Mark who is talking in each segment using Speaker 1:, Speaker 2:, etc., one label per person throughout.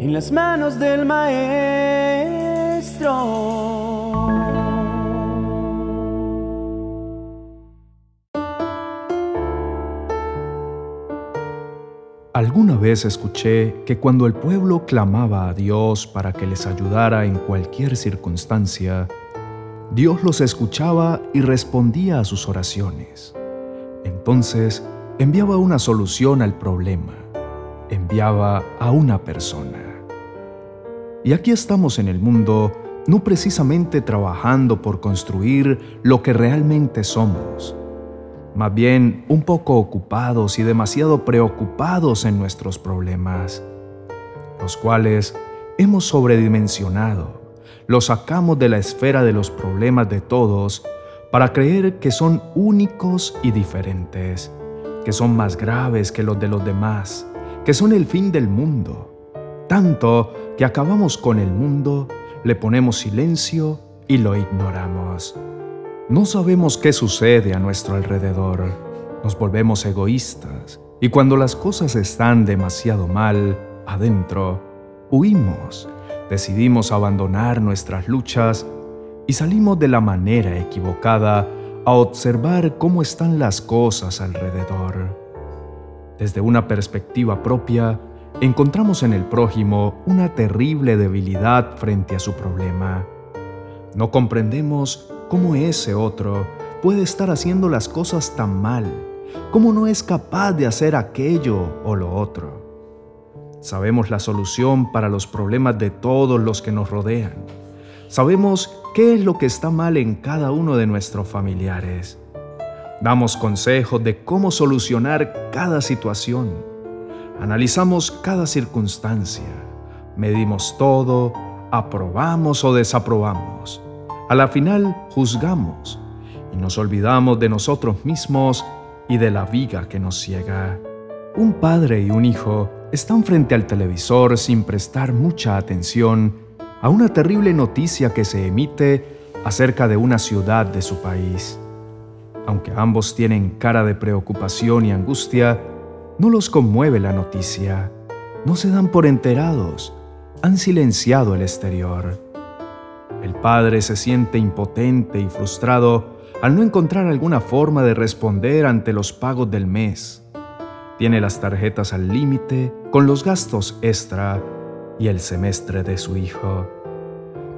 Speaker 1: en las manos del Maestro.
Speaker 2: Alguna vez escuché que cuando el pueblo clamaba a Dios para que les ayudara en cualquier circunstancia, Dios los escuchaba y respondía a sus oraciones. Entonces enviaba una solución al problema, enviaba a una persona. Y aquí estamos en el mundo no precisamente trabajando por construir lo que realmente somos, más bien un poco ocupados y demasiado preocupados en nuestros problemas, los cuales hemos sobredimensionado, los sacamos de la esfera de los problemas de todos para creer que son únicos y diferentes, que son más graves que los de los demás, que son el fin del mundo, tanto que acabamos con el mundo, le ponemos silencio y lo ignoramos. No sabemos qué sucede a nuestro alrededor. Nos volvemos egoístas y cuando las cosas están demasiado mal adentro, huimos, decidimos abandonar nuestras luchas y salimos de la manera equivocada a observar cómo están las cosas alrededor. Desde una perspectiva propia, encontramos en el prójimo una terrible debilidad frente a su problema. No comprendemos cómo ese otro puede estar haciendo las cosas tan mal, cómo no es capaz de hacer aquello o lo otro. Sabemos la solución para los problemas de todos los que nos rodean. Sabemos qué es lo que está mal en cada uno de nuestros familiares. Damos consejos de cómo solucionar cada situación. Analizamos cada circunstancia. Medimos todo, aprobamos o desaprobamos. A la final juzgamos y nos olvidamos de nosotros mismos y de la viga que nos ciega. Un padre y un hijo están frente al televisor sin prestar mucha atención a una terrible noticia que se emite acerca de una ciudad de su país. Aunque ambos tienen cara de preocupación y angustia, no los conmueve la noticia, no se dan por enterados, han silenciado el exterior. El padre se siente impotente y frustrado al no encontrar alguna forma de responder ante los pagos del mes. Tiene las tarjetas al límite con los gastos extra y el semestre de su hijo.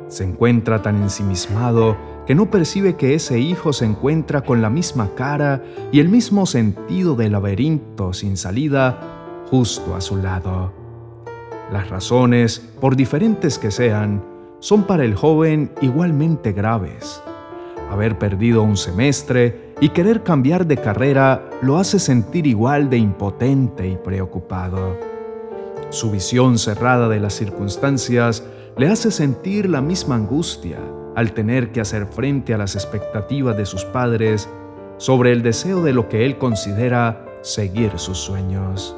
Speaker 2: Se encuentra tan ensimismado que no percibe que ese hijo se encuentra con la misma cara y el mismo sentido del laberinto sin salida justo a su lado. Las razones, por diferentes que sean, son para el joven igualmente graves. Haber perdido un semestre y querer cambiar de carrera lo hace sentir igual de impotente y preocupado. Su visión cerrada de las circunstancias le hace sentir la misma angustia al tener que hacer frente a las expectativas de sus padres sobre el deseo de lo que él considera seguir sus sueños.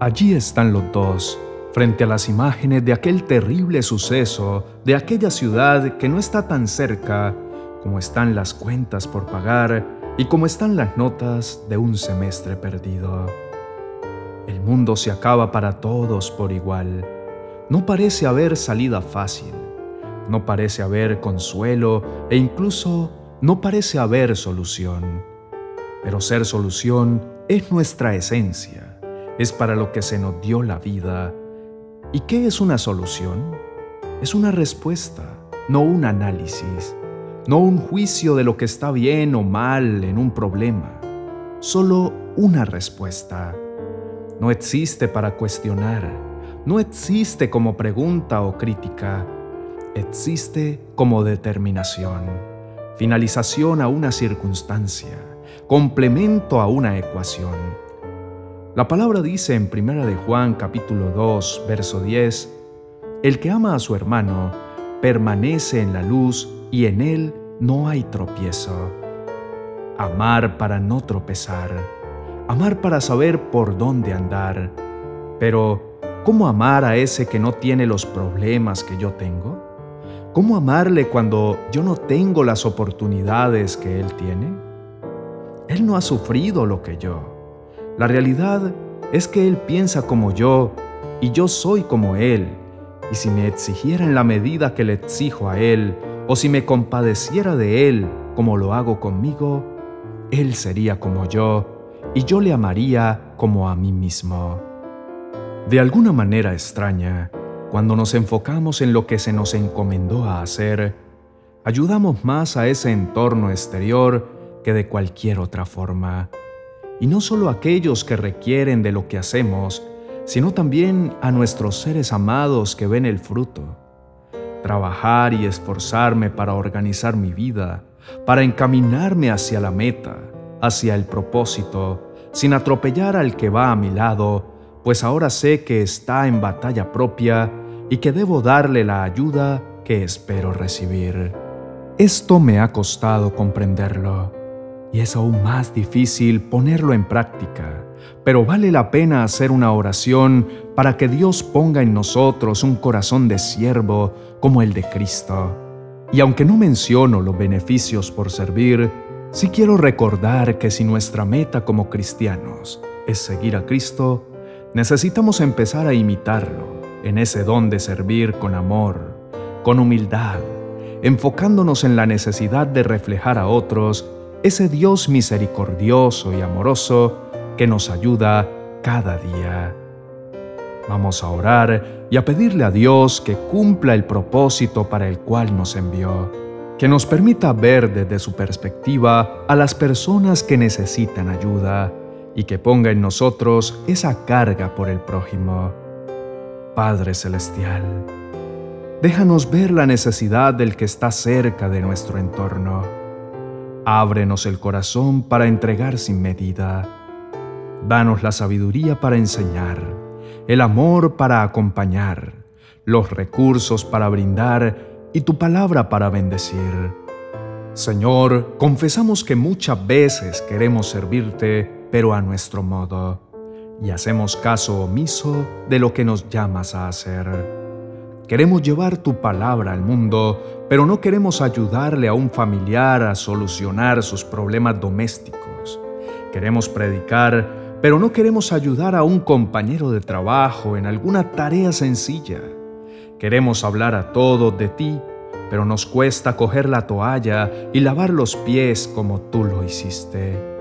Speaker 2: Allí están los dos, frente a las imágenes de aquel terrible suceso, de aquella ciudad que no está tan cerca como están las cuentas por pagar y como están las notas de un semestre perdido. El mundo se acaba para todos por igual. No parece haber salida fácil, no parece haber consuelo e incluso no parece haber solución. Pero ser solución es nuestra esencia, es para lo que se nos dio la vida ¿Y qué es una solución? Es una respuesta, no un análisis, no un juicio de lo que está bien o mal en un problema, solo una respuesta. No existe para cuestionar, no existe como pregunta o crítica, existe como determinación, finalización a una circunstancia, complemento a una ecuación la palabra dice en 1 de Juan capítulo 2, verso 10, El que ama a su hermano permanece en la luz y en él no hay tropiezo. Amar para no tropezar, amar para saber por dónde andar. Pero, ¿cómo amar a ese que no tiene los problemas que yo tengo? ¿Cómo amarle cuando yo no tengo las oportunidades que él tiene? Él no ha sufrido lo que yo. La realidad es que Él piensa como yo y yo soy como Él, y si me exigiera en la medida que le exijo a Él, o si me compadeciera de Él como lo hago conmigo, Él sería como yo, y yo le amaría como a mí mismo. De alguna manera extraña, cuando nos enfocamos en lo que se nos encomendó a hacer, ayudamos más a ese entorno exterior que de cualquier otra forma. Y no solo a aquellos que requieren de lo que hacemos, sino también a nuestros seres amados que ven el fruto. Trabajar y esforzarme para organizar mi vida, para encaminarme hacia la meta, hacia el propósito, sin atropellar al que va a mi lado, pues ahora sé que está en batalla propia y que debo darle la ayuda que espero recibir. Esto me ha costado comprenderlo y es aún más difícil ponerlo en práctica, pero vale la pena hacer una oración para que Dios ponga en nosotros un corazón de siervo como el de Cristo. Y aunque no menciono los beneficios por servir, sí quiero recordar que si nuestra meta como cristianos es seguir a Cristo, necesitamos empezar a imitarlo en ese don de servir con amor, con humildad, enfocándonos en la necesidad de reflejar a otros ese Dios misericordioso y amoroso que nos ayuda cada día. Vamos a orar y a pedirle a Dios que cumpla el propósito para el cual nos envió, que nos permita ver desde su perspectiva a las personas que necesitan ayuda y que ponga en nosotros esa carga por el prójimo. Padre Celestial, déjanos ver la necesidad del que está cerca de nuestro entorno. Ábrenos el corazón para entregar sin medida. Danos la sabiduría para enseñar, el amor para acompañar, los recursos para brindar y tu palabra para bendecir. Señor, confesamos que muchas veces queremos servirte, pero a nuestro modo, y hacemos caso omiso de lo que nos llamas a hacer. Queremos llevar tu palabra al mundo, pero no queremos ayudarle a un familiar a solucionar sus problemas domésticos. Queremos predicar, pero no queremos ayudar a un compañero de trabajo en alguna tarea sencilla. Queremos hablar a todos de ti, pero nos cuesta coger la toalla y lavar los pies como tú lo hiciste.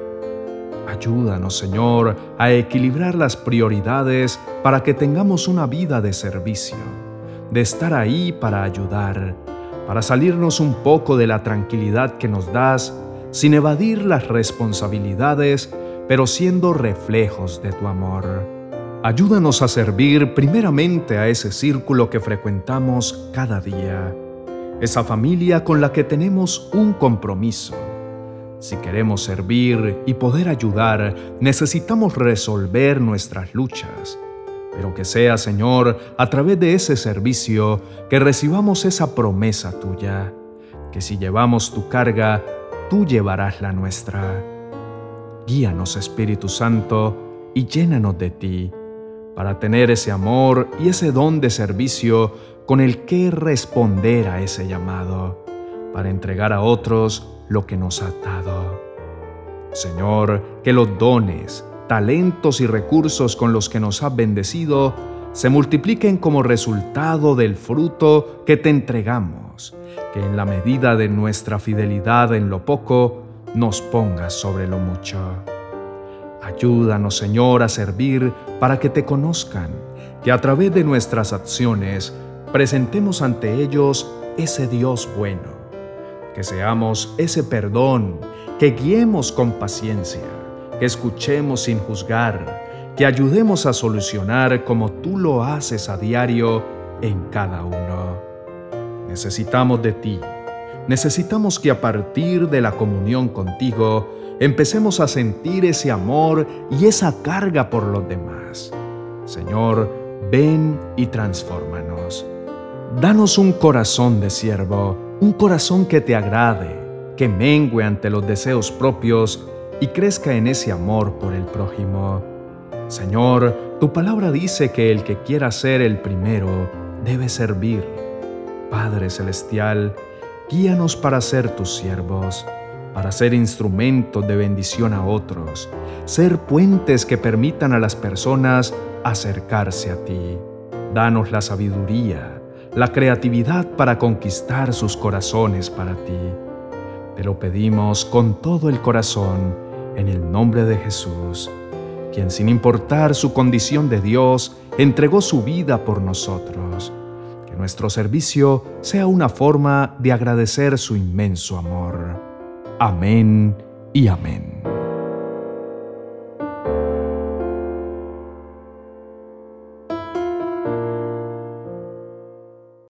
Speaker 2: Ayúdanos, Señor, a equilibrar las prioridades para que tengamos una vida de servicio, de estar ahí para ayudar, para salirnos un poco de la tranquilidad que nos das, sin evadir las responsabilidades, pero siendo reflejos de tu amor. Ayúdanos a servir primeramente a ese círculo que frecuentamos cada día, esa familia con la que tenemos un compromiso si queremos servir y poder ayudar, necesitamos resolver nuestras luchas. Pero que sea, Señor, a través de ese servicio, que recibamos esa promesa tuya, que si llevamos tu carga, tú llevarás la nuestra. Guíanos, Espíritu Santo, y llénanos de ti, para tener ese amor y ese don de servicio con el que responder a ese llamado, para entregar a otros lo que nos ha dado. Señor, que los dones, talentos y recursos con los que nos has bendecido se multipliquen como resultado del fruto que te entregamos, que en la medida de nuestra fidelidad en lo poco, nos pongas sobre lo mucho. Ayúdanos, Señor, a servir para que te conozcan, que a través de nuestras acciones presentemos ante ellos ese Dios bueno que seamos ese perdón, que guiemos con paciencia, que escuchemos sin juzgar, que ayudemos a solucionar como tú lo haces a diario en cada uno. Necesitamos de ti. Necesitamos que a partir de la comunión contigo empecemos a sentir ese amor y esa carga por los demás. Señor, ven y transfórmanos. Danos un corazón de siervo un corazón que te agrade, que mengue ante los deseos propios y crezca en ese amor por el prójimo. Señor, tu palabra dice que el que quiera ser el primero debe servir. Padre Celestial, guíanos para ser tus siervos, para ser instrumentos de bendición a otros, ser puentes que permitan a las personas acercarse a ti. Danos la sabiduría, la creatividad para conquistar sus corazones para ti. Te lo pedimos con todo el corazón, en el nombre de Jesús, quien sin importar su condición de Dios, entregó su vida por nosotros. Que nuestro servicio sea una forma de agradecer su inmenso amor. Amén y amén.